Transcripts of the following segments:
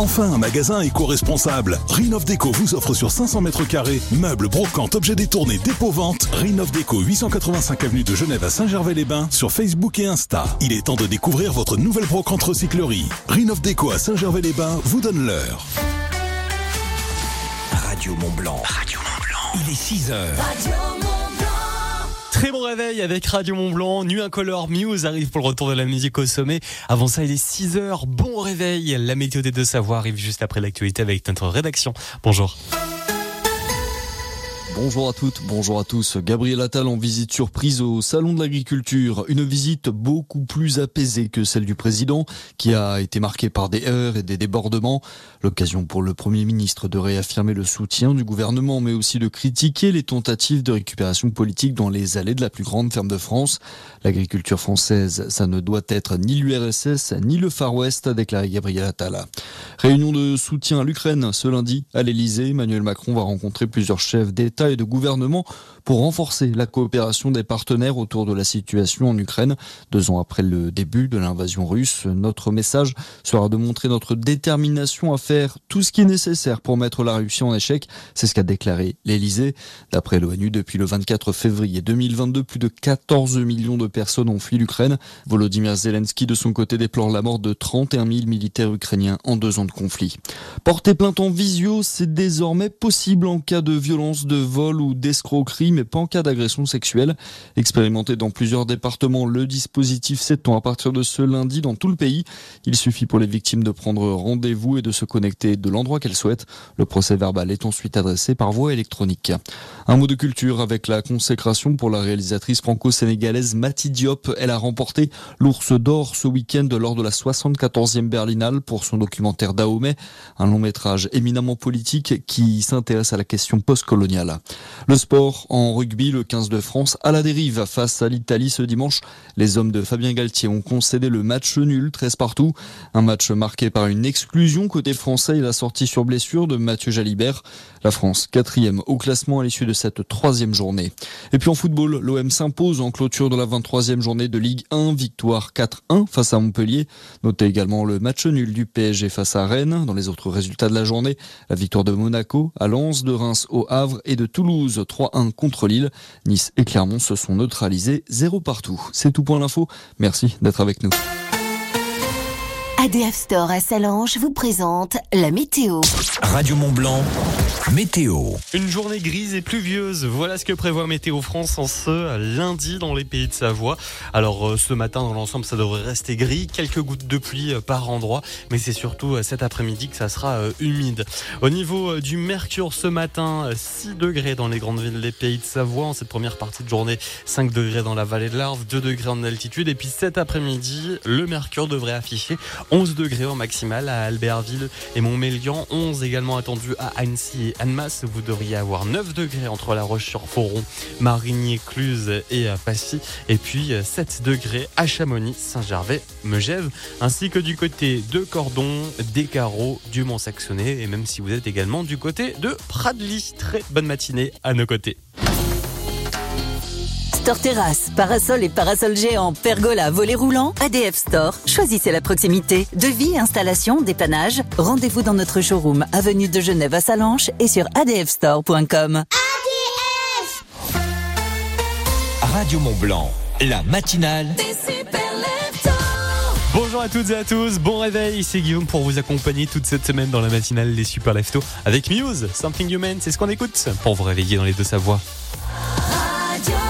Enfin un magasin éco-responsable. Rinov Déco vous offre sur 500 mètres carrés meubles, brocantes, objets détournés, dépôt vente. Rinov Déco 885 avenue de Genève à Saint-Gervais-les-Bains sur Facebook et Insta. Il est temps de découvrir votre nouvelle brocante recyclerie. Rinov Déco à Saint-Gervais-les-Bains vous donne l'heure. Radio Mont Blanc. Radio Mont Blanc. Il est 6 heures. Très bon réveil avec Radio Mont Blanc. Nuit Incolore Muse arrive pour le retour de la musique au sommet. Avant ça, il est 6 heures. Bon réveil. La météo des deux savoirs arrive juste après l'actualité avec notre rédaction. Bonjour. Bonjour à toutes, bonjour à tous. Gabriel Attal en visite surprise au Salon de l'Agriculture. Une visite beaucoup plus apaisée que celle du président, qui a été marquée par des heures et des débordements. L'occasion pour le Premier ministre de réaffirmer le soutien du gouvernement, mais aussi de critiquer les tentatives de récupération politique dans les allées de la plus grande ferme de France. L'agriculture française, ça ne doit être ni l'URSS, ni le Far West, a déclaré Gabriel Attal. Réunion de soutien à l'Ukraine ce lundi à l'Elysée. Emmanuel Macron va rencontrer plusieurs chefs d'État et de gouvernement pour renforcer la coopération des partenaires autour de la situation en Ukraine. Deux ans après le début de l'invasion russe, notre message sera de montrer notre détermination à faire tout ce qui est nécessaire pour mettre la Russie en échec. C'est ce qu'a déclaré l'Elysée. D'après l'ONU, depuis le 24 février 2022, plus de 14 millions de personnes ont fui l'Ukraine. Volodymyr Zelensky, de son côté, déplore la mort de 31 000 militaires ukrainiens en deux ans de conflit. Porter plainte en visio, c'est désormais possible en cas de violence, de vol ou d'escroquerie, pas en cas d'agression sexuelle. Expérimenté dans plusieurs départements, le dispositif s'étend à partir de ce lundi dans tout le pays. Il suffit pour les victimes de prendre rendez-vous et de se connecter de l'endroit qu'elles souhaitent. Le procès verbal est ensuite adressé par voie électronique. Un mot de culture avec la consécration pour la réalisatrice franco-sénégalaise Mati Diop. Elle a remporté l'Ours d'Or ce week-end lors de la 74e Berlinale pour son documentaire Dahomey, un long métrage éminemment politique qui s'intéresse à la question postcoloniale. Le sport en rugby, le 15 de France à la dérive face à l'Italie ce dimanche. Les hommes de Fabien Galtier ont concédé le match nul 13 partout. Un match marqué par une exclusion côté français et la sortie sur blessure de Mathieu Jalibert. La France, quatrième au classement à l'issue de cette troisième journée. Et puis en football, l'OM s'impose en clôture de la 23e journée de Ligue 1, victoire 4-1 face à Montpellier. Notez également le match nul du PSG face à Rennes. Dans les autres résultats de la journée, la victoire de Monaco à Lens, de Reims au Havre et de Toulouse 3-1 contre Lille. Nice et Clermont se sont neutralisés 0 partout. C'est tout pour l'info. Merci d'être avec nous. ADF Store à Salange vous présente la météo. Radio Mont Blanc, météo. Une journée grise et pluvieuse. Voilà ce que prévoit Météo France en ce lundi dans les pays de Savoie. Alors euh, ce matin dans l'ensemble ça devrait rester gris, quelques gouttes de pluie euh, par endroit, mais c'est surtout euh, cet après-midi que ça sera humide. Au niveau du mercure ce matin, 6 degrés dans les grandes villes des pays de Savoie en cette première partie de journée, 5 degrés dans la vallée de l'Arve, 2 degrés en altitude et puis cet après-midi, le mercure devrait afficher 11 degrés en maximal à Albertville et Montmélian, 11 également attendu à Annecy et Annemasse. Vous devriez avoir 9 degrés entre La Roche-sur-Foron, Marigny, Cluse et Passy. Et puis 7 degrés à Chamonix, Saint-Gervais, Megève, ainsi que du côté de Cordon, des Carreaux, du Mont-Saxonnet et même si vous êtes également du côté de Pradly. Très bonne matinée à nos côtés. Store Terrasse, parasol et parasol géant, pergola, volet roulant, ADF Store. Choisissez la proximité. Devis, installation, dépannage. Rendez-vous dans notre showroom, avenue de Genève à Salanches et sur adfstore.com. ADF Radio Mont Blanc, la matinale. Bonjour à toutes et à tous, bon réveil, c'est Guillaume pour vous accompagner toute cette semaine dans la matinale des Super Lefto avec Muse, Something Human, c'est ce qu'on écoute pour vous réveiller dans les deux savoirs. so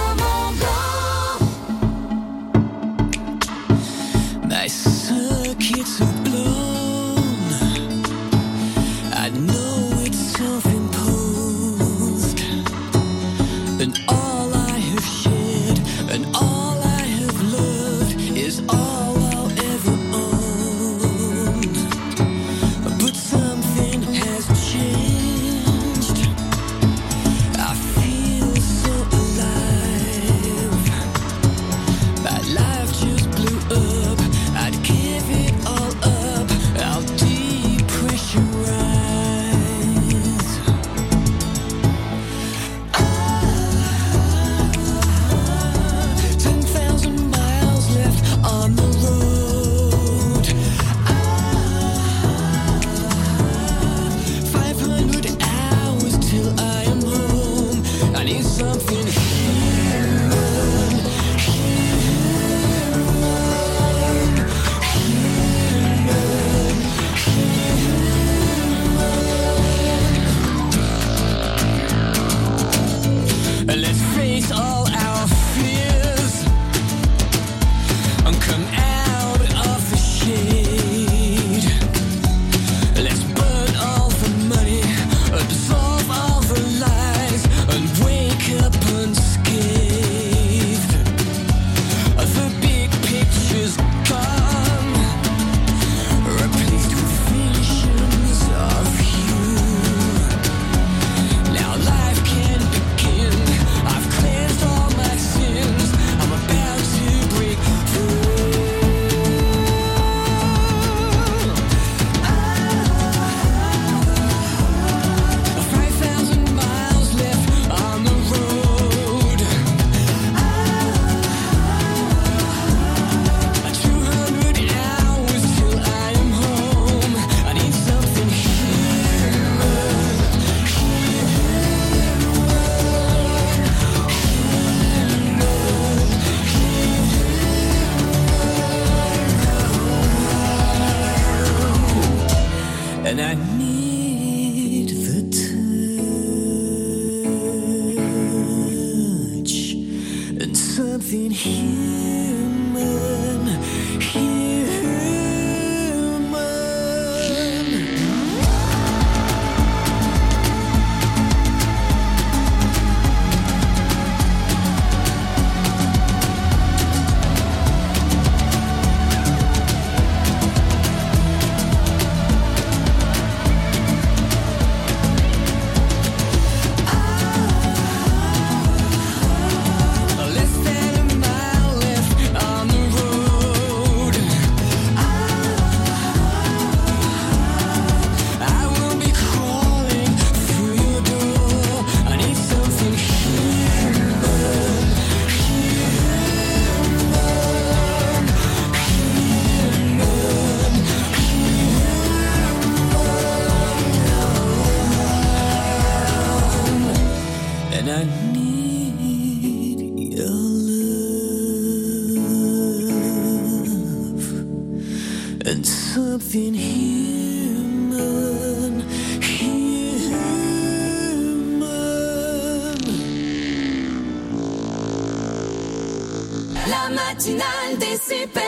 des super.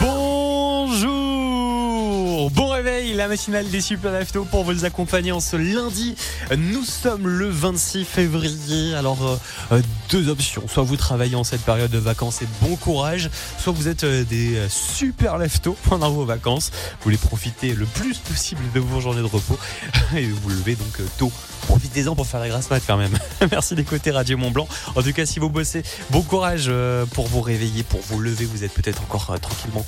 Bonjour Bon réveil, la matinale des Super Leftos pour vous accompagner en ce lundi. Nous sommes le 26 février. Alors, euh, euh, deux options. Soit vous travaillez en cette période de vacances et bon courage, soit vous êtes euh, des euh, super leftos pendant vos vacances. Vous voulez profiter le plus possible de vos journées de repos et vous levez donc euh, tôt. Profitez-en pour faire la grasse mat quand même. Merci d'écouter Radio Mont Blanc. En tout cas, si vous bossez, bon courage pour vous réveiller, pour vous lever. Vous êtes peut-être encore tranquillement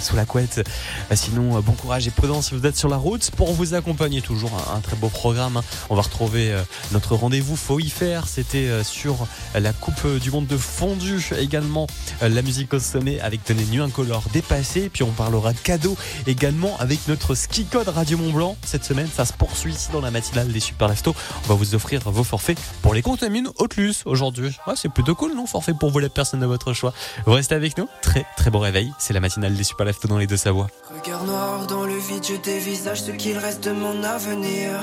sous la couette. Sinon, bon courage et prudence si vous êtes sur la route. Pour vous accompagner, toujours un, très beau programme. hein. On va retrouver notre rendez-vous. Faut y faire. C'était sur la Coupe du Monde de fondu. Également, la musique au sommet avec Tenez Nu Incolore dépassé. Puis on parlera cadeau également avec notre ski code Radio Mont Blanc. Cette semaine, ça se poursuit ici dans la matinale des Super. On va vous offrir vos forfaits pour les contamines Hautelus aujourd'hui. Ouais, c'est plutôt cool, non Forfait pour vous, la personne de votre choix. Vous restez avec nous. Très, très bon réveil. C'est la matinale des Super dans les deux Savoies. Regard dans le vide, je dévisage ce qu'il reste de mon avenir.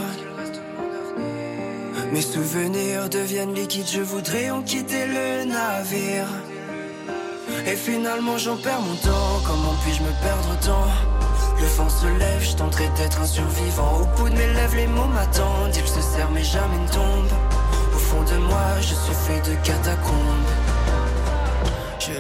Mes souvenirs deviennent liquides, je voudrais en quitter le navire. Et finalement j'en perds mon temps, comment puis-je me perdre tant? Le vent se lève, je tenterai d'être un survivant. Au bout de mes lèvres, les mots m'attendent, ils se serrent mais jamais ne tombent. Au fond de moi, je suis fait de catacombes.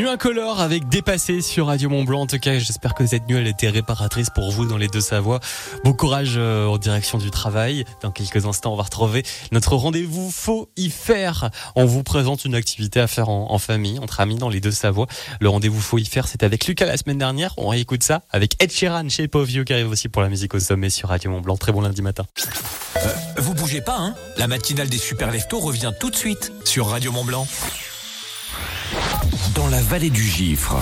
Nuit incolore avec Dépassé sur Radio Mont Blanc. En tout cas, j'espère que cette nuit elle était réparatrice pour vous dans les deux Savoies. Bon courage euh, en direction du travail. Dans quelques instants, on va retrouver notre rendez-vous Faut y faire. On vous présente une activité à faire en, famille, entre amis dans les deux Savoies. Le rendez-vous Faut y faire, c'est avec Lucas la semaine dernière. On réécoute ça avec Ed Sheeran chez Povio qui arrive aussi pour la musique au sommet sur Radio Mont Blanc. Très bon lundi matin. Euh, vous bougez pas, hein? La matinale des super leftos revient tout de suite sur Radio Mont Blanc. Dans la vallée du Gifre,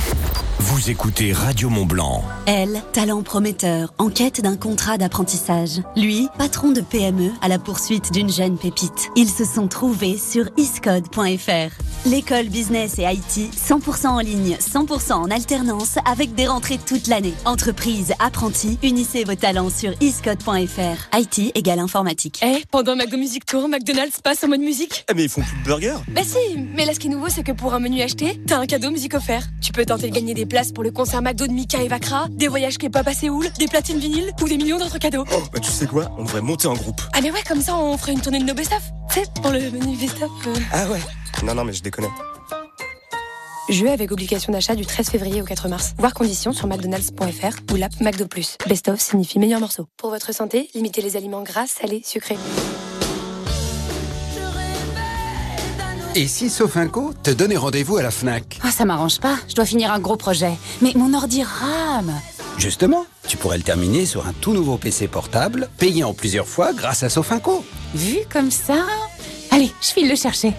vous écoutez Radio Mont Blanc. Elle, talent prometteur, en quête d'un contrat d'apprentissage. Lui, patron de PME à la poursuite d'une jeune pépite. Ils se sont trouvés sur iscode.fr. L'école business et IT, 100% en ligne, 100% en alternance, avec des rentrées toute l'année. Entreprise, apprentis, unissez vos talents sur iscode.fr. IT égale informatique. Eh, pendant McDo Music Tour, McDonald's passe en mode musique? Eh, mais ils font plus de burgers? Bah si, mais là ce qui est nouveau, c'est que pour un menu acheté, t'as un cadeau musique offert. Tu peux tenter de gagner des places pour le concert McDo de Mika et Vakra, des voyages K-pop à Séoul, des platines vinyles ou des millions d'autres cadeaux. Oh, bah tu sais quoi? On devrait monter en groupe. Ah mais ouais, comme ça on ferait une tournée de nos best-of. Tu sais, pour le menu best-of. Euh. Ah ouais Non, non, mais je déconne. Jeu avec obligation d'achat du 13 février au 4 mars. Voir conditions sur mcdonalds.fr ou l'app McDo+. Best of signifie meilleur morceau. Pour votre santé, limitez les aliments gras, salés, sucrés. Et si Sofinco te donnait rendez-vous à la FNAC? Ah, ça m'arrange pas. Je dois finir un gros projet. Mais mon ordi rame. Justement, tu pourrais le terminer sur un tout nouveau PC portable, payé en plusieurs fois grâce à Sofinco. Vu comme ça? Allez, je file le chercher.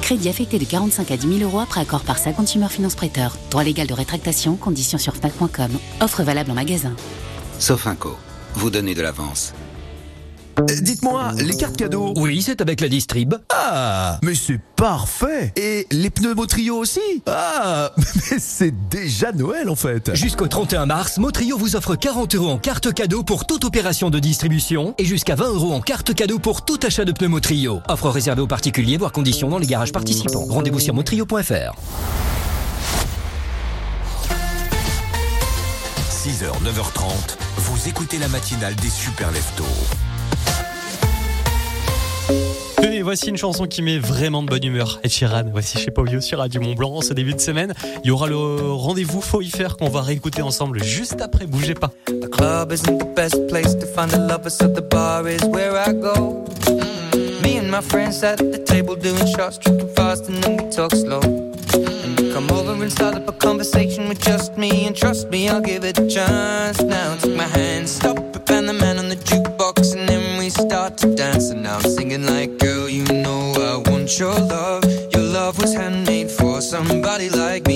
Crédit affecté de 45 à 10 000 euros après accord par sa Consumer Finance Prêteur. Droit légal de rétractation, conditions sur FNAC.com. Offre valable en magasin. Sofinco, vous donnez de l'avance. Euh, dites-moi, les cartes cadeaux Oui, c'est avec la distrib. Ah, mais c'est parfait Et les pneus Motrio aussi Ah, mais c'est déjà Noël en fait Jusqu'au 31 mars, Motrio vous offre 40 euros en carte cadeau pour toute opération de distribution et jusqu'à 20 euros en carte cadeau pour tout achat de pneus Motrio. Offre réservée aux particuliers, voire conditions dans les garages participants. Rendez-vous sur motrio.fr. 6h, 9h30, vous écoutez la matinale des super leftos. Voici une chanson qui met vraiment de bonne humeur. Et Sheeran, voici chez Povio sur Radio Mont Blanc ce début de semaine. Il y aura le rendez-vous Faut y faire qu'on va réécouter ensemble juste après. Bougez pas. The club isn't the best place to find the lovers, so the bar is where I go. Me and my friends at the table doing shots, tripping fast, and then we talk slow. And you come over and start up a conversation with just me, and trust me, I'll give it a chance. Now take my hand, stop and the man on the jukebox, and then we start to dance. And now I'm singing like, your love. Your love was handmade for somebody like me.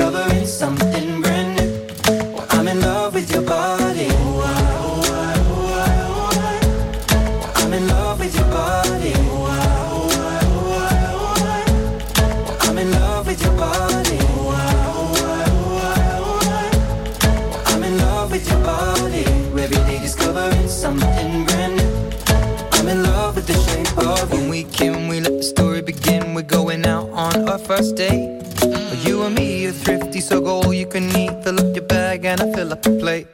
and I fill up the plate.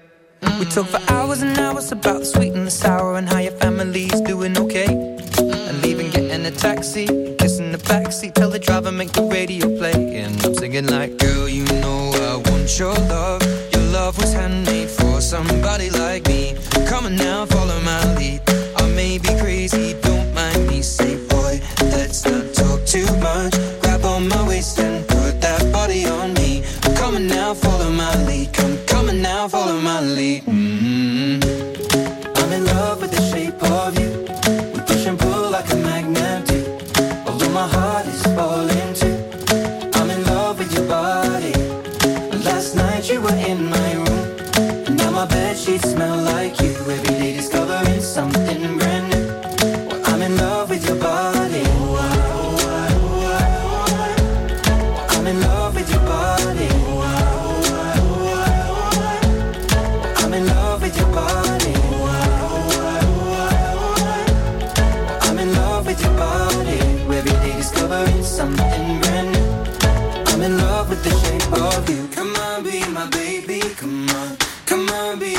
We talk for hours and hours about the sweet and the sour and how your family's doing okay. And leaving, getting a taxi, kissing the backseat, tell the driver make the radio play. And I'm singing like, girl, you know I want your love.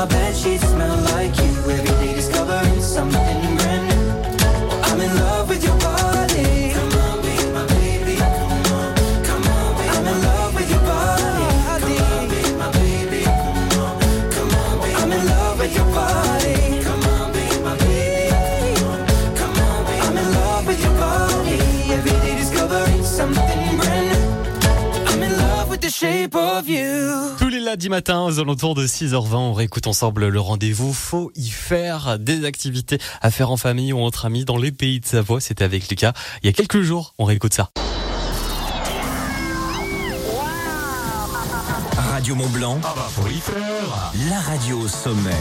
My bed sheets smell like you. Every day discovering something shape of you. Tous les lundis matins, aux alentours de 6h20, on réécoute ensemble le rendez-vous. Faut y faire des activités à faire en famille ou entre amis dans les pays de Savoie. C'était avec Lucas il y a quelques jours. On réécoute ça. Radio Mont Blanc. Ah bah faut y faire. La radio au sommet.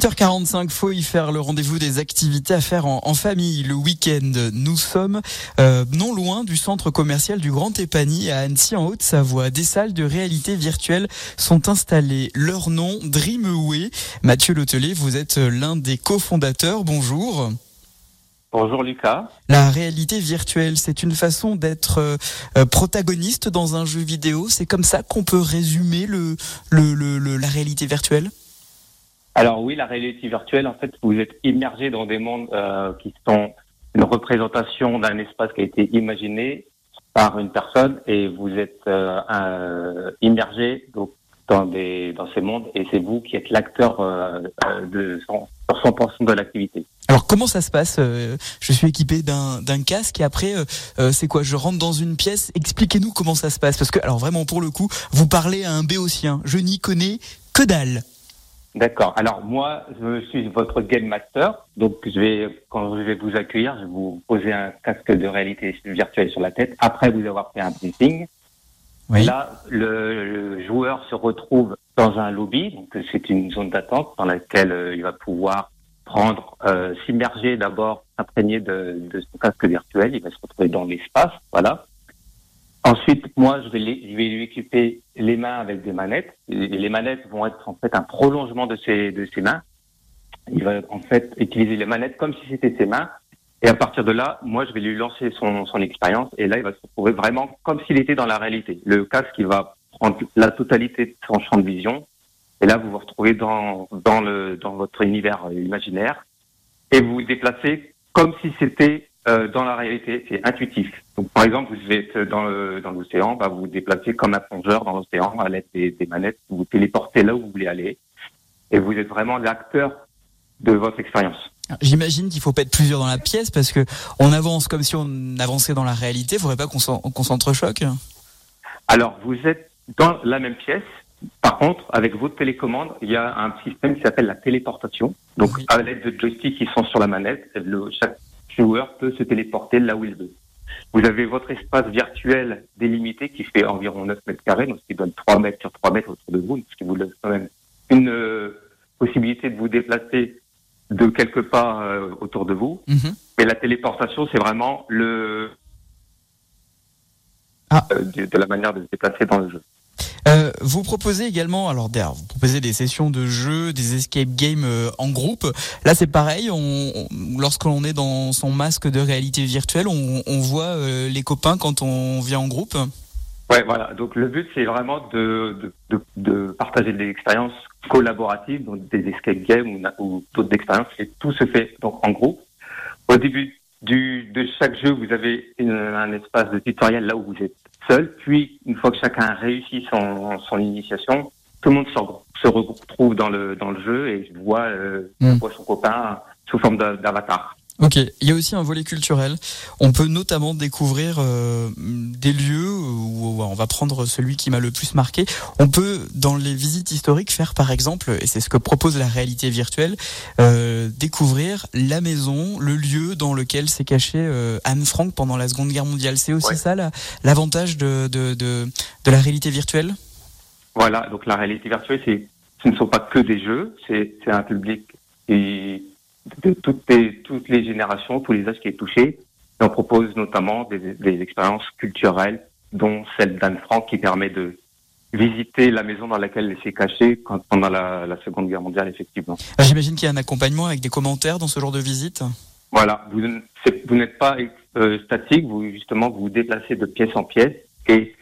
8h45, faut y faire le rendez-vous des activités à faire en, en famille le week-end. Nous sommes euh, non loin du centre commercial du Grand Épany à Annecy en Haute-Savoie. Des salles de réalité virtuelle sont installées. Leur nom, Dreamway. Mathieu Letelet, vous êtes l'un des cofondateurs. Bonjour. Bonjour Lucas. La réalité virtuelle, c'est une façon d'être euh, euh, protagoniste dans un jeu vidéo. C'est comme ça qu'on peut résumer le, le, le- le- la réalité virtuelle? Alors oui, la réalité virtuelle, en fait, vous êtes immergé dans des mondes euh, qui sont une représentation d'un espace qui a été imaginé par une personne et vous êtes euh, un- immergé donc, dans, des, dans ces mondes et c'est vous qui êtes l'acteur euh, euh, de 100%, 100% de l'activité. Alors comment ça se passe Euh, Je suis équipé d'un casque et après euh, euh, c'est quoi Je rentre dans une pièce. Expliquez-nous comment ça se passe parce que alors vraiment pour le coup vous parlez à un béotien. Je n'y connais que dalle. D'accord. Alors moi, je suis votre game master. Donc je vais, quand je vais vous accueillir, je vais vous poser un casque de réalité virtuelle sur la tête. Après vous avoir fait un briefing. Là, le, le joueur se retrouve dans un lobby. Donc c'est une zone d'attente dans laquelle euh, il va pouvoir prendre, euh, s'immerger d'abord, s'imprégner de, de son casque virtuel. Il va se retrouver dans l'espace. Voilà. Ensuite, moi, je vais, lui équiper les mains avec des manettes. Et les manettes vont être en fait un prolongement de ses, mains. Il va en fait utiliser les manettes comme si c'était ses mains. Et à partir de là, moi, je vais lui lancer son, expérience. Et là, il va se retrouver vraiment comme s'il était dans la réalité. Le casque, il va prendre la totalité de son champ de vision. Et là, vous vous retrouvez dans, votre univers imaginaire. Et vous vous déplacez comme si c'était euh, dans la réalité. C'est intuitif. Donc, par exemple, vous êtes dans le- dans l'océan, bah, vous vous déplacez comme un plongeur dans l'océan à l'aide des, des manettes. Vous vous téléportez là où vous voulez aller. Et vous êtes vraiment l'acteur de votre expérience. J'imagine qu'il faut pas être plusieurs dans la pièce parce que on avance comme si on avançait dans la réalité. Faudrait pas qu'on s'entrechoque. Alors, vous êtes dans la même pièce. Par contre, avec votre télécommande, il y a un système qui s'appelle la téléportation. Donc, à l'aide de joysticks qui sont sur la manette, le- chaque joueur peut se téléporter là où il veut. Vous avez votre espace virtuel délimité qui fait environ 9 mètres carrés, donc ce qui donne 3 mètres sur 3 mètres autour de vous, ce qui vous donne quand même une euh, possibilité de vous déplacer de quelques pas euh, autour de vous. Mais la téléportation, c'est vraiment le euh, de, de la manière de se déplacer dans le jeu. Euh, vous proposez également, alors d'ailleurs, vous proposez des sessions de jeux, des escape games euh, en groupe. Là, c'est pareil. On, on- lorsqu'on est dans son masque de réalité virtuelle, on, voit euh, les copains quand on vient en groupe. Ouais, voilà. Donc le but, c'est vraiment de, de, partager des expériences collaboratives, donc des escape games ou, d'autres expériences. Et tout se fait donc en groupe. Au début du, de chaque jeu, vous avez un espace de tutoriel là où vous êtes seul. Puis, une fois que chacun a réussi son, son initiation, tout le monde se, re- se retrouve dans le, dans le jeu et voit, euh, Mm. voit son copain sous forme d'a- d'avatar. Ok, il y a aussi un volet culturel. On peut notamment découvrir euh, des lieux où on va prendre celui qui m'a le plus marqué. On peut, dans les visites historiques, faire par exemple, et c'est ce que propose la réalité virtuelle, euh, découvrir la maison, le lieu dans lequel s'est cachée euh, Anne Frank pendant la Seconde Guerre mondiale. C'est aussi ça la- l'avantage de, de, de, de la réalité virtuelle? Voilà, donc la réalité virtuelle, c'est, ce ne sont pas que des jeux, c'est, c'est un public qui, de toutes les, toutes les générations, tous les âges qui est touché. Et on propose notamment des, des expériences culturelles, dont celle d'Anne Frank, qui permet de visiter la maison dans laquelle elle s'est cachée quand, pendant la, la Seconde Guerre mondiale, effectivement. Ah, J'imagine qu'il y a un accompagnement avec des commentaires dans ce genre de visite. Voilà, vous, n'êtes pas euh, statique, vous justement vous vous déplacez de pièce en pièce et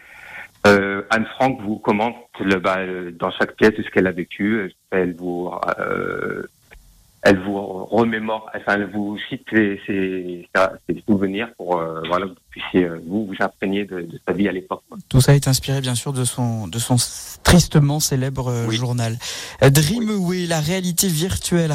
euh, Anne Frank vous commente le, bah, euh, dans chaque pièce ce qu'elle a vécu. Elle vous, euh, elle vous remémore, enfin elle vous cite ses, ses- ses souvenirs pour euh, voilà que vous puissiez euh, vous vous imprégner de, de sa vie à l'époque. Tout ça est inspiré bien sûr de son, de son tristement célèbre euh, journal. Euh, Dreamway, la réalité virtuelle.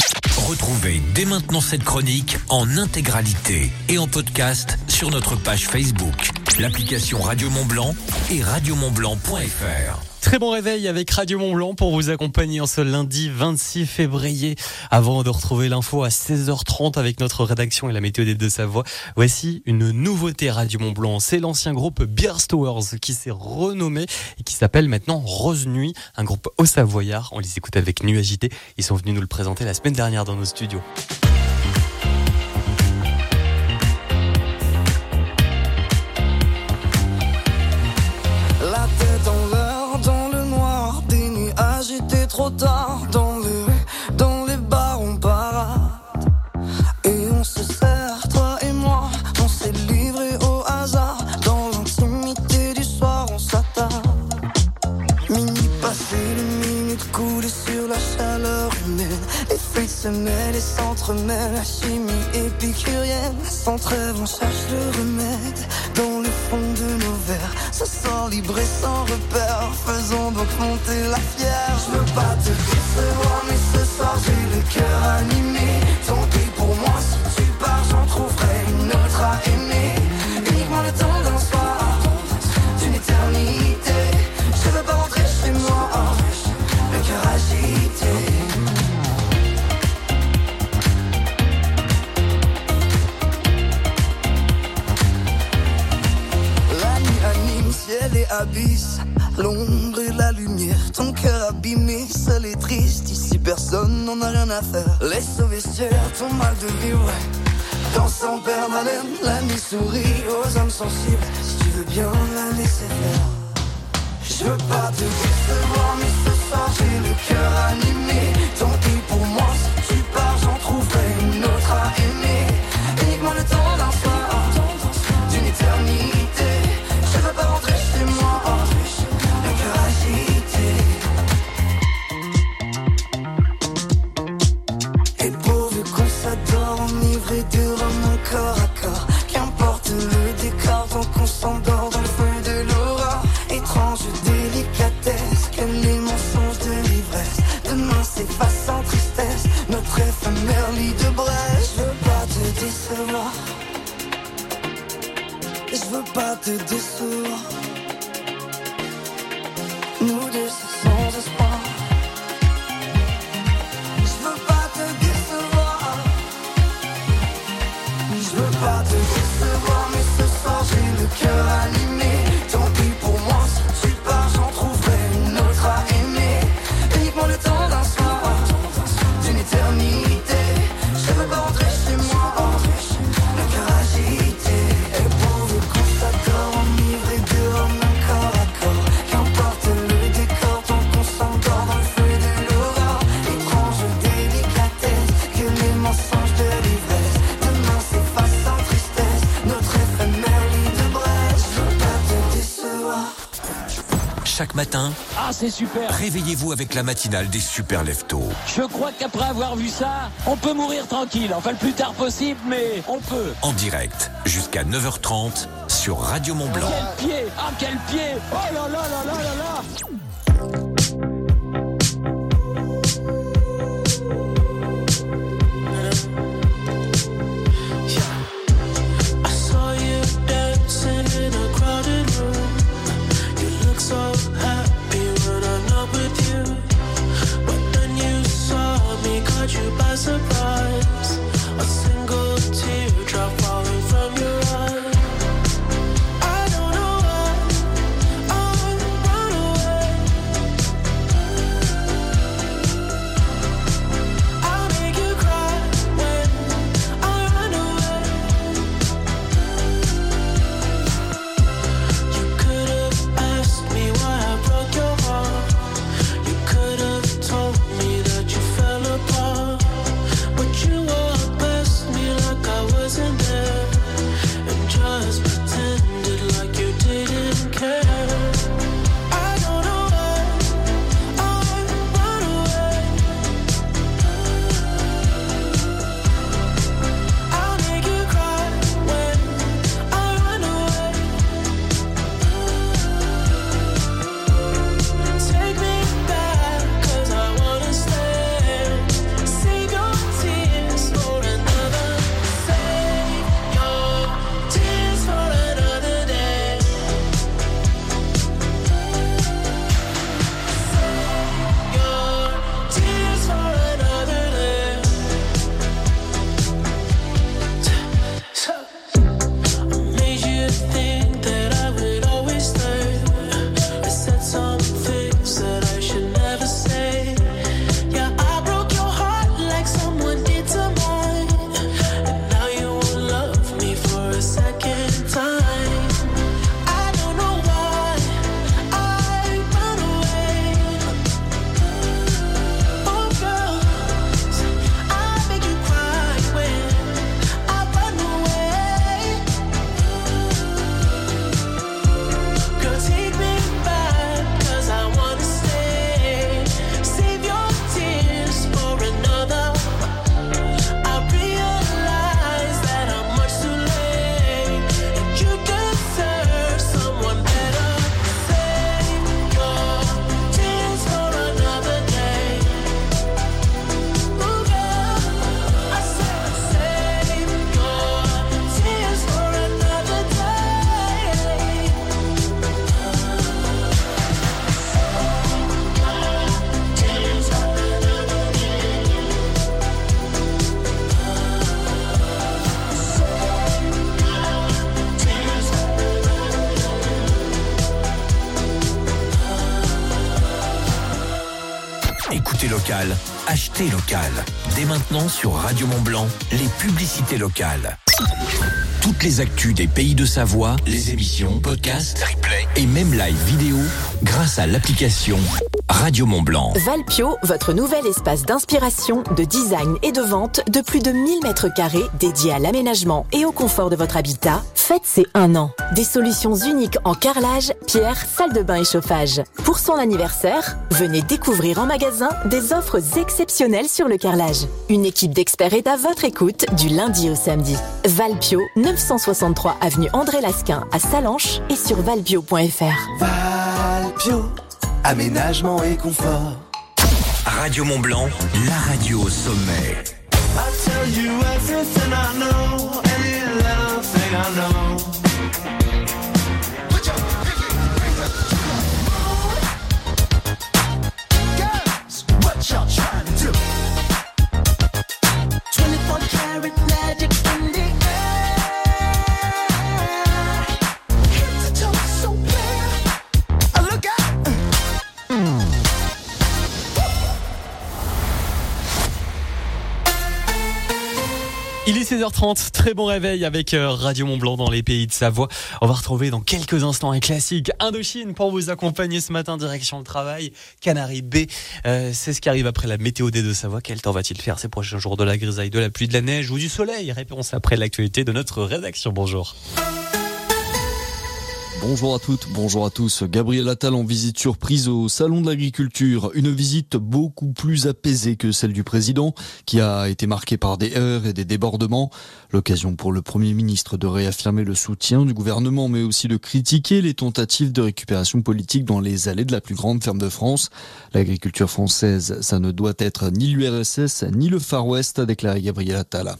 Retrouvez dès maintenant cette chronique en intégralité et en podcast sur notre page Facebook, l'application Radio Mont Blanc et radiomontblanc.fr. Très bon réveil avec Radio Mont Blanc pour vous accompagner en ce lundi 26 février. Avant de retrouver l'info à 16h30 avec notre rédaction et la météo des Deux-Savoie, voici une nouveauté Radio Mont Blanc. C'est l'ancien groupe Beer Stowers qui s'est renommé et qui s'appelle maintenant Rose Nuit, un groupe haut savoyard. On les écoute avec Nuit Agité. Ils sont venus nous le présenter la semaine dernière dans nos studios. Trop tard. Dans les rues, dans les bars, on parade. Et on se sert, toi et moi, on s'est livré au hasard. Dans l'intimité du soir, on s'attarde. Minuit passé, les minutes coulées sur la chaleur humaine. Les feuilles se mêlent et s'entremêlent. La chimie épicurienne. Sans trêve, on cherche le remède. Dans de nos verres, ça sort libre et sans repère. Faisons donc monter la fière. Je veux pas te décevoir, mais ce soir j'ai le cœur animé. Tant pis pour moi, si tu pars, j'en trouverai une autre à aimer. Uniquement le temps d'un et abysse. L'ombre et la lumière, ton cœur abîmé, seul et triste. Ici personne n'en a rien à faire. Laisse au vestiaire ton mal de vivre. Danse en permanente, la nuit sourit aux âmes sensibles. Si tu veux bien la laisser faire. Je veux pas te décevoir, mais ce soir j'ai le cœur animé. Tant pis pour moi, si tu pars, j'en trouverai une autre à aimer. Uniquement le temps d'un c'est super réveillez-vous avec la matinale des super leftos. Je crois qu'après avoir vu ça, on peut mourir tranquille. Enfin, le plus tard possible, mais on peut. En direct, jusqu'à 9h30 sur Radio Mont Blanc. Quel pied Ah, quel pied Oh là là là là là là achetez local. Dès maintenant sur Radio Mont Blanc, les publicités locales. Toutes les actus des pays de Savoie, les émissions, podcasts, replays et même live vidéo grâce à l'application Radio Mont Blanc. Valpio, votre nouvel espace d'inspiration, de design et de vente de plus de 1000 mètres carrés dédié à l'aménagement et au confort de votre habitat, faites ses un an. Des solutions uniques en carrelage, pierre, salle de bain et chauffage. Pour son anniversaire, venez découvrir en magasin des offres exceptionnelles sur le carrelage. Une équipe d'experts est à votre écoute du lundi au samedi. Valpio, 963 avenue André Lasquin à Salanches et sur valpio.fr. Valpio, aménagement et confort. Radio Mont Blanc, la radio au sommet. I tell you everything I know, any little thing I know. Girls, what 16h30, très bon réveil avec euh, Radio Mont Blanc dans les pays de Savoie. On va retrouver dans quelques instants un classique Indochine pour vous accompagner ce matin direction le travail. Canary B, euh, c'est ce qui arrive après la météo des de Savoie. Quel temps va-t-il faire ces prochains jours de la grisaille, de la pluie, de la neige ou du soleil? Réponse après l'actualité de notre rédaction. Bonjour. Bonjour à toutes, bonjour à tous. Gabriel Attal en visite surprise au Salon de l'Agriculture. Une visite beaucoup plus apaisée que celle du président, qui a été marquée par des heurts et des débordements. L'occasion pour le Premier ministre de réaffirmer le soutien du gouvernement, mais aussi de critiquer les tentatives de récupération politique dans les allées de la plus grande ferme de France. L'agriculture française, ça ne doit être ni l'URSS, ni le Far West, a déclaré Gabriel Attal.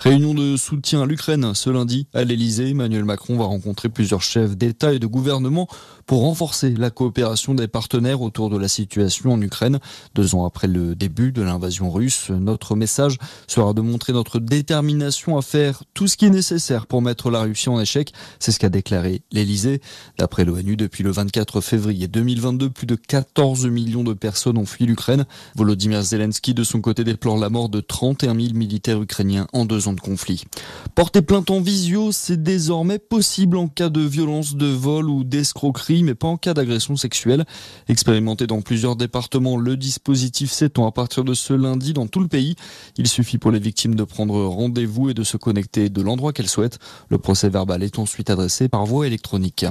Réunion de soutien à l'Ukraine ce lundi à l'Elysée. Emmanuel Macron va rencontrer plusieurs chefs d'État et de gouvernement pour renforcer la coopération des partenaires autour de la situation en Ukraine. Deux ans après le début de l'invasion russe, notre message sera de montrer notre détermination à faire tout ce qui est nécessaire pour mettre la Russie en échec. C'est ce qu'a déclaré l'Elysée. D'après l'ONU, depuis le 24 février 2022, plus de 14 millions de personnes ont fui l'Ukraine. Volodymyr Zelensky, de son côté, déplore la mort de 31 000 militaires ukrainiens en deux ans de conflit. Porter plainte en visio, c'est désormais possible en cas de violence, de vol ou d'escroquerie, mais pas en cas d'agression sexuelle. Expérimenté dans plusieurs départements, le dispositif s'étend à partir de ce lundi dans tout le pays. Il suffit pour les victimes de prendre rendez-vous et de se connecter de l'endroit qu'elles souhaitent. Le procès verbal est ensuite adressé par voie électronique.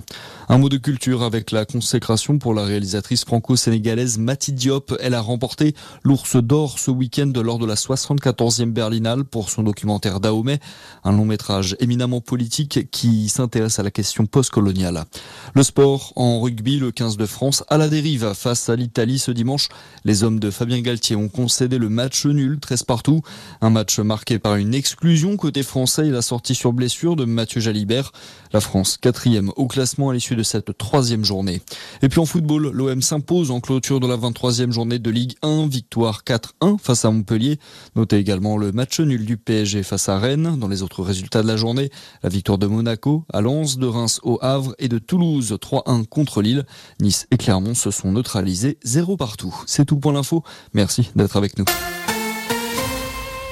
Un mot de culture avec la consécration pour la réalisatrice franco-sénégalaise Mati Diop. Elle a remporté l'Ours d'Or ce week-end lors de la 74e Berlinale pour son documentaire Dahomey, un long métrage éminemment politique qui s'intéresse à la question postcoloniale. Le sport en rugby, le 15 de France à la dérive face à l'Italie ce dimanche. Les hommes de Fabien Galtier ont concédé le match nul, 13 partout. Un match marqué par une exclusion côté français et la sortie sur blessure de Mathieu Jalibert. La France, quatrième au classement à l'issue de cette troisième journée. Et puis en football, l'OM s'impose en clôture de la 23e journée de Ligue 1, victoire 4-1 face à Montpellier. Notez également le match nul du PSG face à Rennes. Dans les autres résultats de la journée, la victoire de Monaco à Lens, de Reims au Havre et de Toulouse 3-1 contre Lille. Nice et Clermont se sont neutralisés 0 partout. C'est tout pour l'info. Merci d'être avec nous.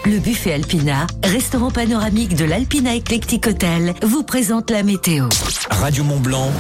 Le buffet Alpina, restaurant panoramique de l'Alpina Eclectic Hotel, vous présente la météo. Radio Mont Blanc,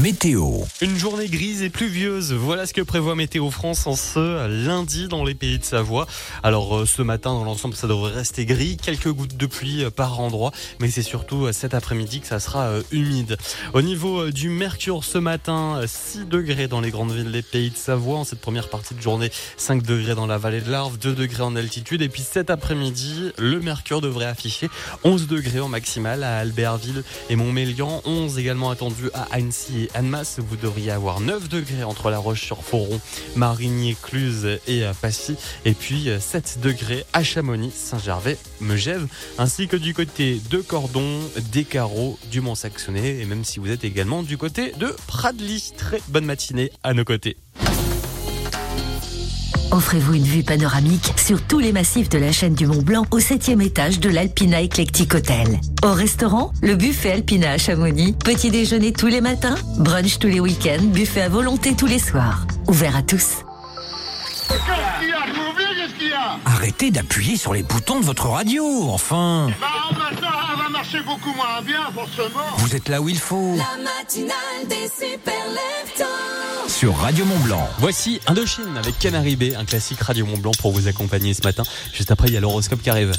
météo. Une journée grise et pluvieuse. Voilà ce que prévoit Météo France en ce lundi dans les pays de Savoie. Alors euh, ce matin, dans l'ensemble, ça devrait rester gris. Quelques gouttes de pluie euh, par endroit. Mais c'est surtout euh, cet après-midi que ça sera humide. Au niveau du mercure ce matin, euh, 6 degrés dans les grandes villes des pays de Savoie. En cette première partie de journée, 5 degrés dans la vallée de l'Arve, 2 degrés en altitude. Et puis cet après-midi, le mercure devrait afficher 11 degrés en maximal à Albertville et Montmélian. 11 également attendu à Annecy et Annemasse. Vous devriez avoir 9 degrés entre La Roche-sur-Foron, Marigny, Cluse et euh, Passy. Et puis euh, 7 degrés à Chamonix, Saint-Gervais, Megève, ainsi que du côté de Cordon, des Carreaux, du Mont-Saxonnet. Et même si vous êtes également du côté de Pradly. Très bonne matinée à nos côtés. Offrez-vous une vue panoramique sur tous les massifs de la chaîne du Mont Blanc au septième étage de l'Alpina Eclectic Hotel. Au restaurant, le buffet Alpina à Chamonix. Petit déjeuner tous les matins, brunch tous les week-ends, buffet à volonté tous les soirs. Ouvert à tous. Qu'est-ce qu'il y a Arrêtez d'appuyer sur les boutons de votre radio, enfin Bah, maintenant, elle va marcher beaucoup moins bien, forcément. Vous êtes là où il faut La matinale des super Sur Radio Mont Blanc. Voici Indochine avec Canary B, un classique Radio Mont Blanc pour vous accompagner ce matin. Juste après, il y a l'horoscope qui arrive.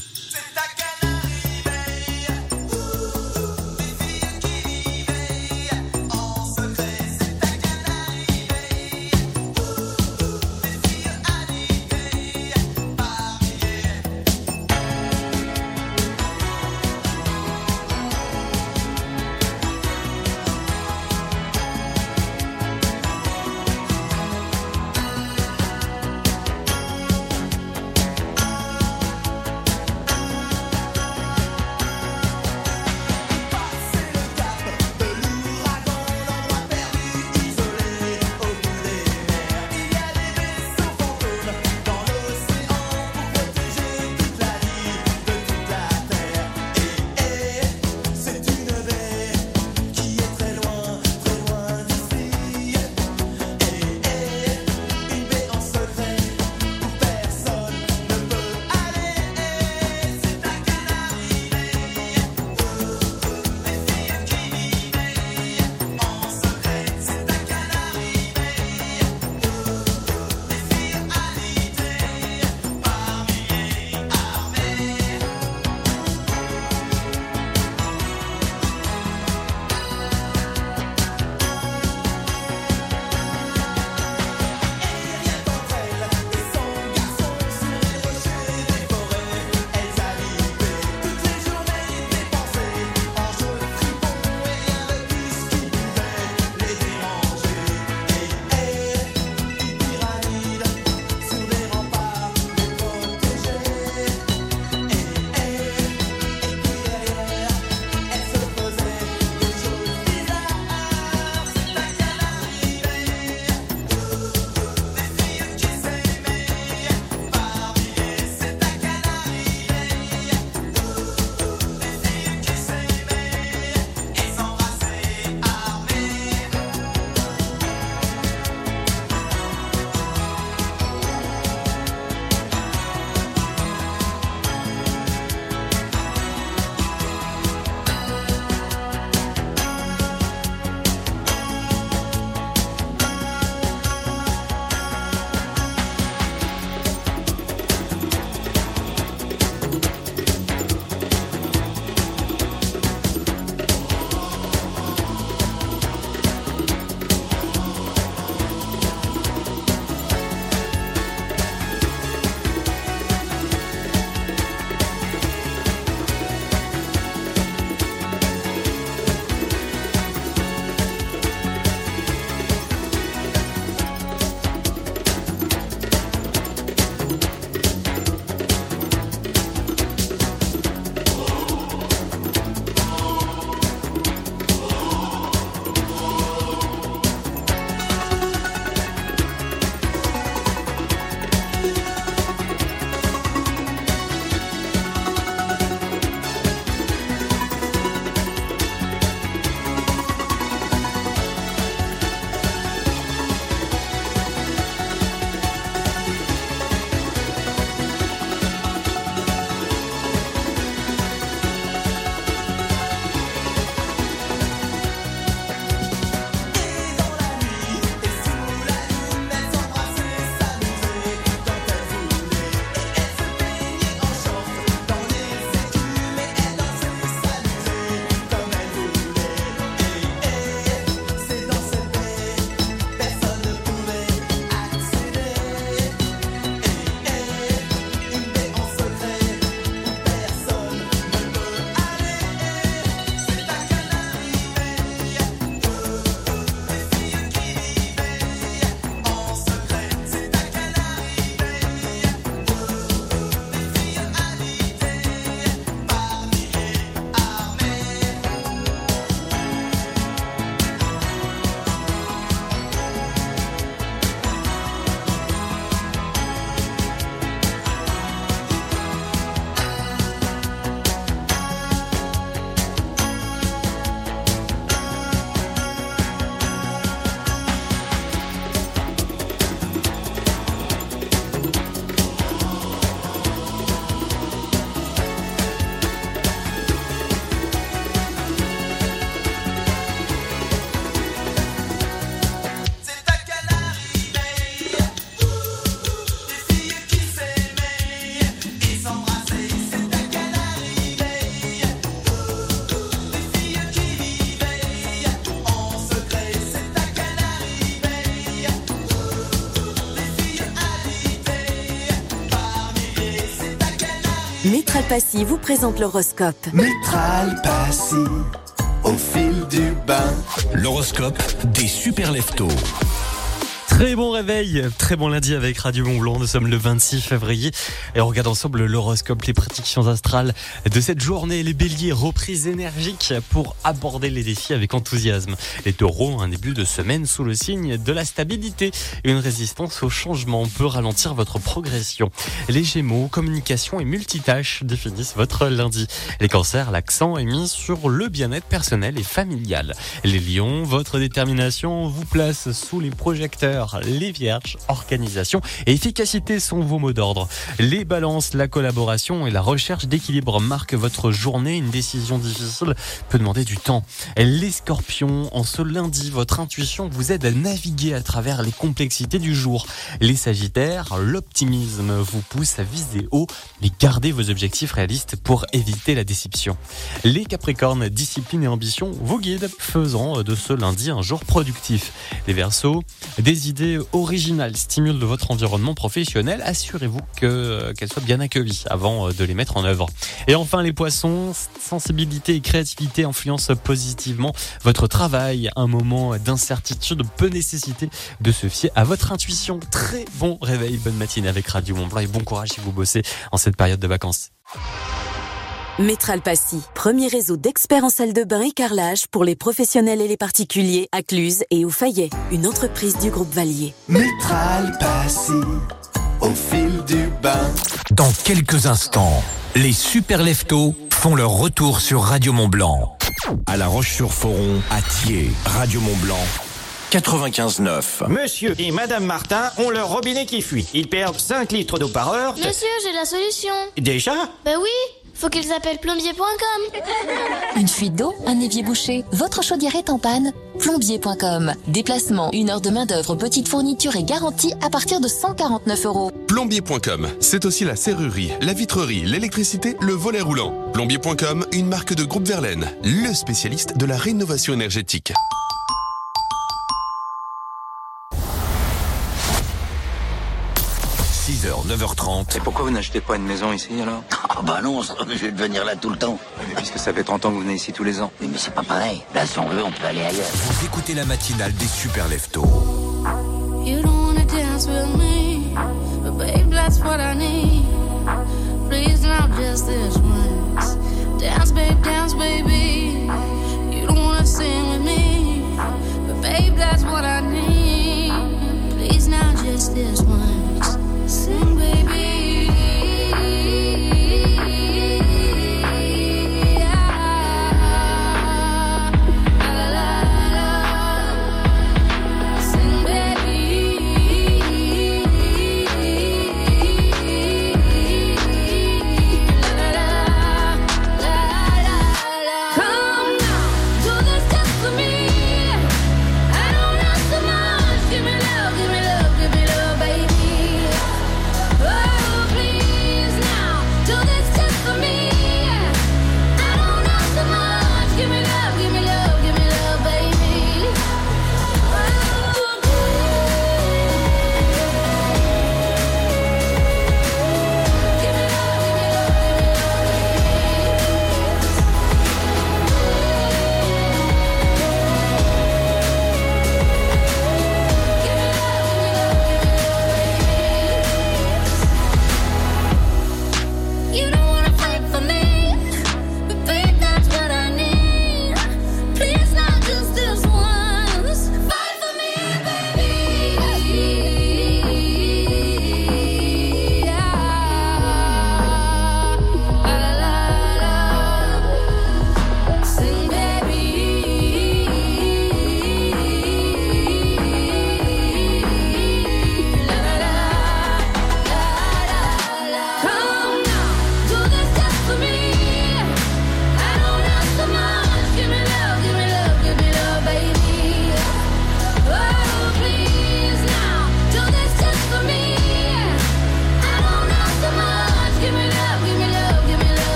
Passy vous présente l'horoscope. Métral Passy, au fil du bain. L'horoscope des super leftos. Très bon réveil, très bon lundi avec Radio Mont Blanc. Nous sommes le 26 février et on regarde ensemble l'horoscope, les prédictions astrales de cette journée. Les béliers, reprise énergique pour aborder les défis avec enthousiasme. Les taureaux, un début de semaine sous le signe de la stabilité. Une résistance au changement peut ralentir votre progression. Les gémeaux, communication et multitâches définissent votre lundi. Les cancers, l'accent est mis sur le bien-être personnel et familial. Les lions, votre détermination vous place sous les projecteurs. Les vierges, organisation et efficacité sont vos mots d'ordre. Les balances, la collaboration et la recherche d'équilibre marquent votre journée. Une décision difficile peut demander du temps. Les scorpions, en ce lundi, votre intuition vous aide à naviguer à travers les complexités du jour. Les sagittaires, l'optimisme vous pousse à viser haut, mais gardez vos objectifs réalistes pour éviter la déception. Les capricornes, discipline et ambition vous guident, faisant de ce lundi un jour productif. Les versos, des idées originales stimulent de votre environnement professionnel. Assurez-vous que qu'elles soient bien accueillies avant de les mettre en œuvre. Et enfin, les poissons, sensibilité et créativité influencent positivement votre travail. Un moment d'incertitude peut nécessiter de se fier à votre intuition. Très bon réveil, bonne matinée avec Radio Mont et bon courage si vous bossez en cette période de vacances. Métral Passy, premier réseau d'experts en salle de bain et carrelage pour les professionnels et les particuliers à Cluse et au Fayet, une entreprise du groupe Valier. Métral Passy, au fil du bain. Dans quelques instants, les super leftos font leur retour sur Radio Mont Blanc. À La Roche-sur-Foron, à Thiers, Radio Mont Blanc. 95.9. Monsieur et Madame Martin ont leur robinet qui fuit. Ils perdent 5 litres d'eau par heure. Monsieur, j'ai la solution. Déjà? Bah oui, faut qu'ils appellent plombier.com. Une fuite d'eau, un évier bouché, votre chaudière est en panne Plombier.com. Déplacement, une heure de main-d'œuvre, petite fourniture et garantie à partir de 149 euros. Plombier.com, c'est aussi la serrurerie, la vitrerie, l'électricité, le volet roulant. Plombier.com, une marque de groupe Verlaine, le spécialiste de la rénovation énergétique. – 6h, 9h30. Et pourquoi vous n'achetez pas une maison ici alors? Ah bah non, je vais venir là tout le temps. Mais Puisque ça fait 30 ans que vous venez ici tous les ans. Oui, mais c'est pas pareil. Là, si on veut, on peut aller ailleurs. Vous écoutez la matinale des super leftos. You don't wanna dance with me, but babe, that's what I need. Please not just this once. Dance, babe, dance, baby. You don't wanna sing with me, but babe, that's what I need. Please not just this once.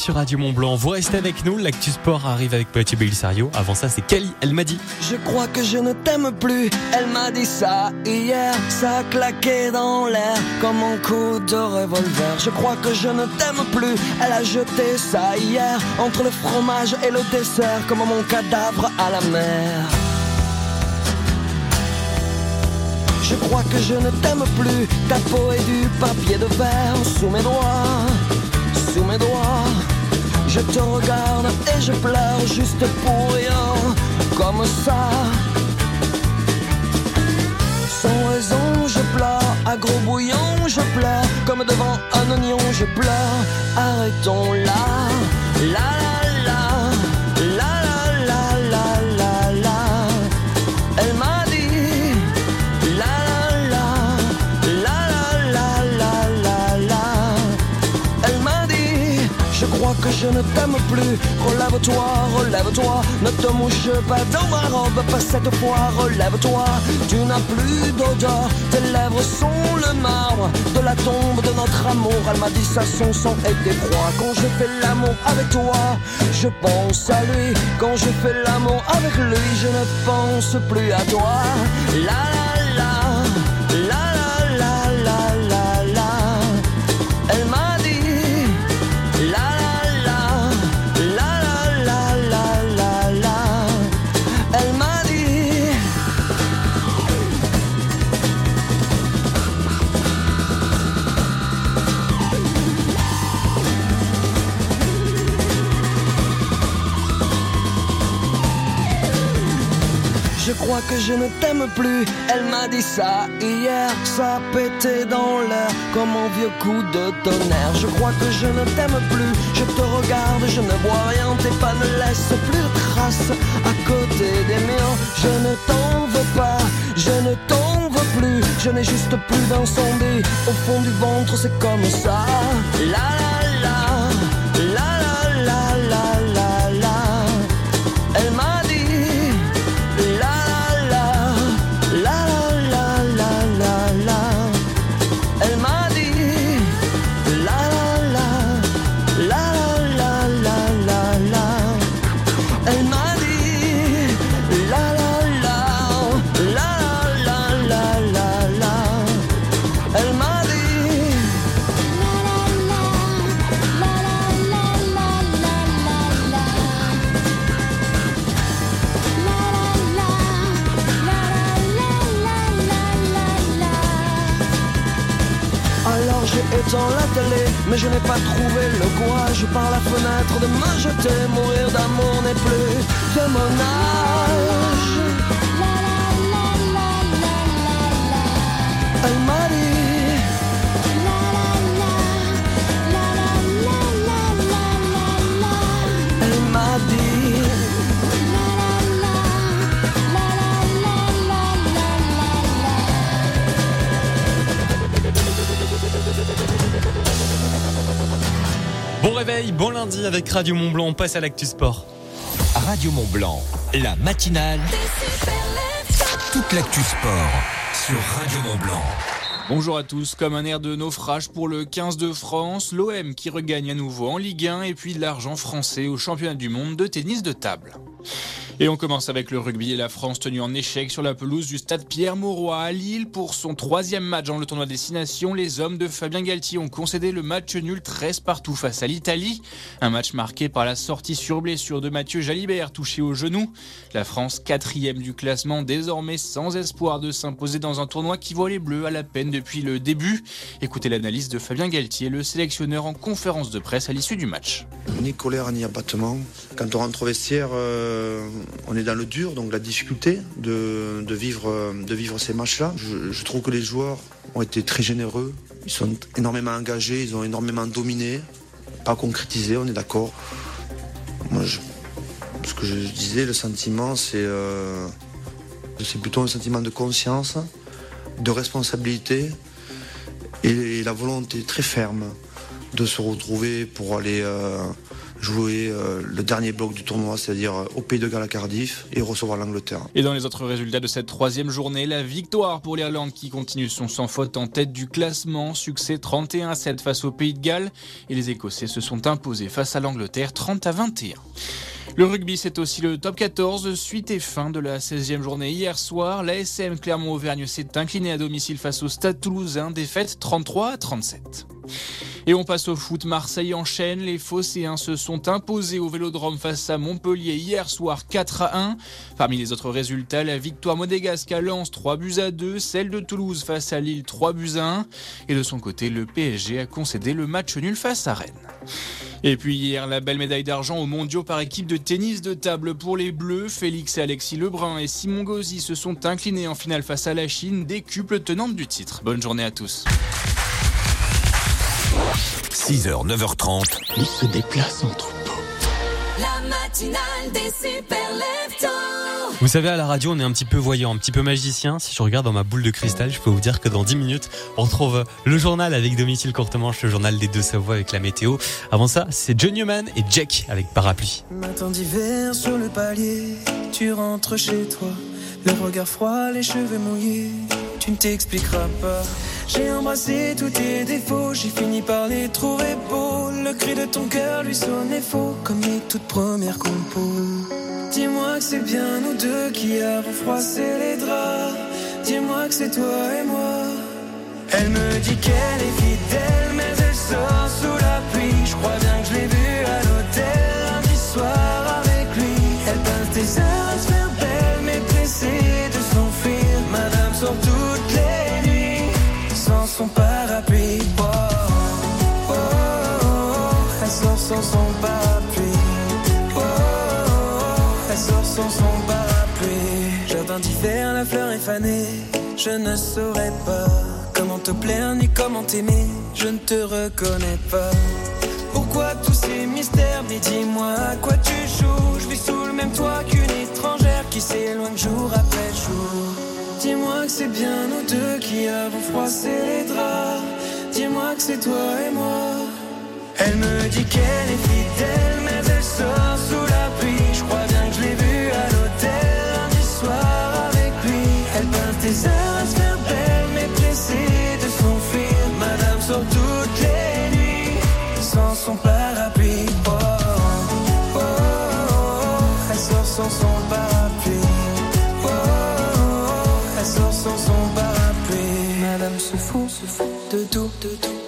Sur Radio Mont Blanc. Vous restez avec nous, l'actu sport arrive avec Petit Belisario. Avant ça, c'est Kelly, elle m'a dit. Je crois que je ne t'aime plus. Elle m'a dit ça hier. Ça a claqué dans l'air comme un coup de revolver. Je crois que je ne t'aime plus. Elle a jeté ça hier entre le fromage et le dessert comme mon cadavre à la mer. Je crois que je ne t'aime plus. Ta peau est du papier de verre sous mes doigts, sous mes doigts. Je te regarde et je pleure juste pour rien, comme ça. Sans raison, je pleure, à gros bouillon, je pleure, comme devant un oignon, je pleure. Arrêtons là, la la je ne t'aime plus. Relève-toi, relève-toi, ne te mouche pas dans ma robe, pas cette fois, relève-toi. Tu n'as plus d'odeur, tes lèvres sont le marbre de la tombe de notre amour. Elle m'a dit ça, son sang est défroid. Quand je fais l'amour avec toi, je pense à lui. Quand je fais l'amour avec lui, je ne pense plus à toi. La la, que je ne t'aime plus. Elle m'a dit ça hier, ça pété dans l'air comme un vieux coup de tonnerre. Je crois que je ne t'aime plus. Je te regarde, je ne vois rien. Tes pas ne laissent plus de traces à côté des miens. Je ne t'en veux pas, je ne t'en veux plus. Je n'ai juste plus d'incendie au fond du ventre, c'est comme ça. Mais je n'ai pas trouvé le courage par la fenêtre de me jeter. Mourir d'amour n'est plus de mon âge. Réveil, bon lundi avec Radio Mont Blanc. On passe à l'actu sport. Radio Mont Blanc, la matinale. Toute l'actu sport sur Radio Mont Blanc. Bonjour à tous, comme un air de naufrage pour le 15 de France, l'OM qui regagne à nouveau en Ligue 1 et puis de l'argent français au championnat du monde de tennis de table. Et on commence avec le rugby et la France tenue en échec sur la pelouse du stade Pierre-Mauroy à Lille pour son troisième match dans le tournoi Destination. Les hommes de Fabien Galtier ont concédé le match nul 13 partout face à l'Italie. Un match marqué par la sortie sur blessure de Mathieu Jalibert touché au genou. La France quatrième du classement désormais sans espoir de s'imposer dans un tournoi qui voit les Bleus à la peine depuis le début. Écoutez l'analyse de Fabien Galtier, le sélectionneur en conférence de presse à l'issue du match. Ni colère ni abattement. Quand on rentre au vestiaire, euh, on est dans le dur, donc la difficulté de, vivre, de vivre ces matchs-là. Je, trouve que les joueurs ont été très généreux. Ils sont énormément engagés, ils ont énormément dominé. Pas concrétisé, on est d'accord. Ce que je disais, le sentiment, c'est euh, c'est plutôt un sentiment de conscience, de responsabilité et la volonté très ferme de se retrouver pour aller euh, jouer euh, le dernier bloc du tournoi, c'est-à-dire euh, au Pays de Galles à Cardiff et recevoir l'Angleterre. Et dans les autres résultats de cette troisième journée, la victoire pour l'Irlande qui continue son sans faute en tête du classement. Succès 31 à 7 face au Pays de Galles et les Écossais se sont imposés face à l'Angleterre 30 à 21. Le rugby, c'est aussi le top 14, suite et fin de la 16e journée hier soir. La SM Clermont-Auvergne s'est inclinée à domicile face au Stade toulousain, défaite 33 à 37. Et on passe au foot. Marseille enchaîne. Les Phocéens se sont imposés au Vélodrome face à Montpellier hier soir 4 à 1. Parmi les autres résultats, la victoire monégasque à Lens 3 buts à 2, celle de Toulouse face à Lille 3 buts à 1. Et de son côté, le PSG a concédé le match nul face à Rennes. Et puis hier, la belle médaille d'argent aux mondiaux par équipe de tennis de table pour les Bleus. Félix et Alexis Lebrun et Simon Gauzy se sont inclinés en finale face à la Chine, décuple tenante du titre. Bonne journée à tous. 6h, 9h30. Il se déplace entre La matinale des super. Vous savez, à la radio, on est un petit peu voyant, un petit peu magicien. Si je regarde dans ma boule de cristal, je peux vous dire que dans 10 minutes, on retrouve le journal avec Domicile Courtemanche, le journal des deux Savoies avec la météo. Avant ça, c'est John Newman et Jack avec Parapluie. Matin d'hiver sur le palier, tu rentres chez toi. Le regard froid, les cheveux mouillés, tu ne t'expliqueras pas. J'ai embrassé tous tes défauts, j'ai fini par les trouver beaux. Le cri de ton cœur lui sonnait faux, comme les toutes premières compos. Dis-moi que c'est bien nous deux qui avons froissé les draps. Dis-moi que c'est toi et moi. Elle me dit qu'elle est fidèle, mais elle sort sous la pluie. Son parapluie. Elle sort sans son. Jardin d'hiver, la fleur est fanée. Je ne saurais pas comment te plaire ni comment t'aimer. Je ne te reconnais pas. Pourquoi tous ces mystères? Mais dis-moi à quoi tu joues? Je vis sous le même toit qu'une étrangère qui s'éloigne jour après jour. Dis-moi que c'est bien nous deux qui avons froissé les draps. Dis-moi que c'est toi et moi. Elle me dit qu'elle est fidèle, mais elle sort sous la pluie. Je crois bien que je l'ai vue à l'hôtel lundi soir avec lui. Elle passe des heures à se faire belle, mais pressée de s'enfuir. Madame sort toutes les nuits sans son parapluie. Oh, oh, oh, oh. Elle sort sans son parapluie. Oh, oh, oh. Elle sort sans son parapluie. Madame se fout, se fout de tout, de tout,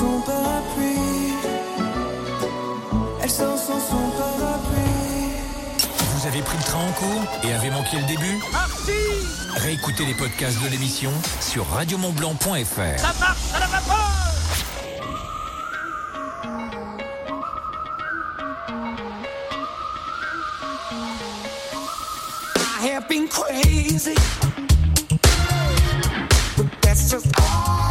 son parapluie. Elle sort sans son parapluie. Vous avez pris le train en cours et avez manqué le début Réécoutez les podcasts de l'émission sur radiomontblanc.fr. Ça marche la vapeur I have been crazy, but that's just alright.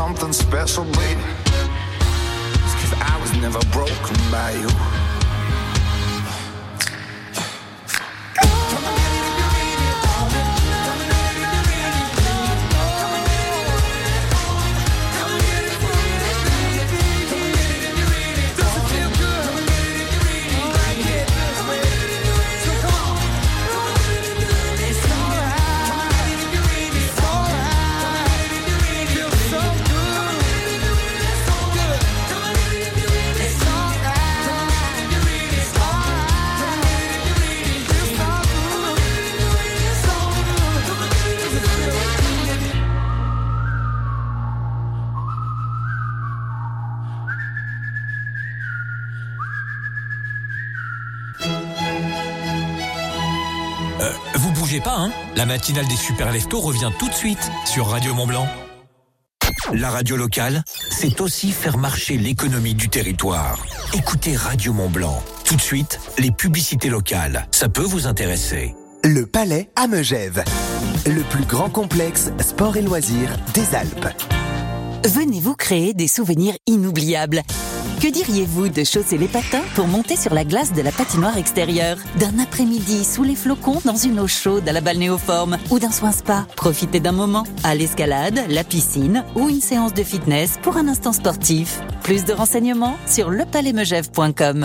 Something special, baby. Cause I was never broken by you. La matinale des super leftos revient tout de suite sur Radio Mont-Blanc. La radio locale, c'est aussi faire marcher l'économie du territoire. Écoutez Radio Mont-Blanc. Tout de suite, les publicités locales. Ça peut vous intéresser. Le Palais à Megève. Le plus grand complexe sport et loisirs des Alpes. Venez vous créer des souvenirs inoubliables. Que diriez-vous de chausser les patins pour monter sur la glace de la patinoire extérieure? D'un après-midi sous les flocons dans une eau chaude à la balnéoforme Ou d'un soin spa? Profitez d'un moment à l'escalade, la piscine ou une séance de fitness pour un instant sportif. Plus de renseignements sur lepalaismegève.com.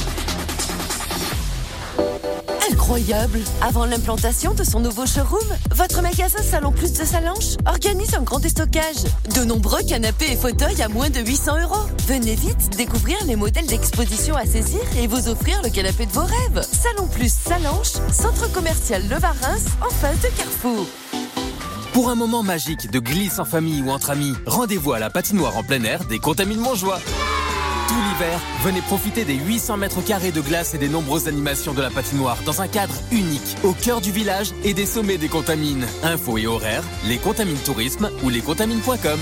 Incroyable Avant l'implantation de son nouveau showroom, votre magasin Salon Plus de Salanches organise un grand déstockage. De nombreux canapés et fauteuils à moins de 800 euros. Venez vite découvrir les modèles d'exposition à saisir et vous offrir le canapé de vos rêves. Salon Plus Salanches, centre commercial Le Varins, en face de Carrefour. Pour un moment magique de glisse en famille ou entre amis, rendez-vous à la patinoire en plein air des Contamines Montjoie. Tout l'hiver, venez profiter des 800 mètres carrés de glace et des nombreuses animations de la patinoire dans un cadre unique, au cœur du village et des sommets des Contamines. Infos et horaires, les Contamines Tourisme ou lescontamines.com.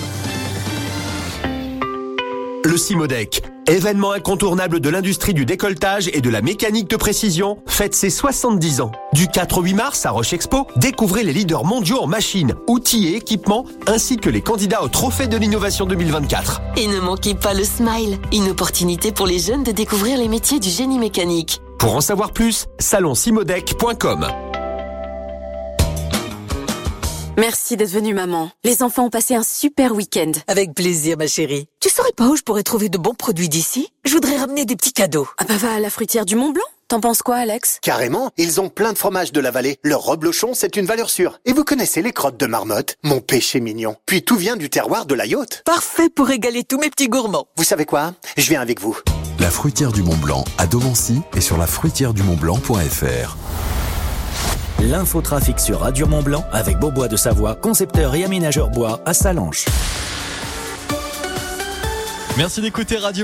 Simodec, événement incontournable de l'industrie du décolletage et de la mécanique de précision, fête ses 70 ans. Du 4 au 8 mars à Roche Expo, découvrez les leaders mondiaux en machines, outils et équipements, ainsi que les candidats au Trophée de l'innovation 2024. Et ne manquez pas le Smile, une opportunité pour les jeunes de découvrir les métiers du génie mécanique. Pour en savoir plus, salonsimodec.com. Merci d'être venue, maman. Les enfants ont passé un super week-end. Avec plaisir, ma chérie. Tu saurais pas où je pourrais trouver de bons produits d'ici? Je voudrais ramener des petits cadeaux. Ah bah va à la fruitière du Mont Blanc. T'en penses quoi, Alex? Carrément, ils ont plein de fromages de la vallée. Leur reblochon, c'est une valeur sûre. Et vous connaissez les crottes de marmotte? Mon péché mignon. Puis tout vient du terroir de la yacht. Parfait pour régaler tous mes petits gourmands. Vous savez quoi? Je viens avec vous. La fruitière du Mont Blanc à Domancy et sur la fruitière du Mont-Blanc.fr. L'infotrafic sur Radio Mont Blanc avec Beaubois de Savoie, concepteur et aménageur bois à Salanches. Merci d'écouter Radio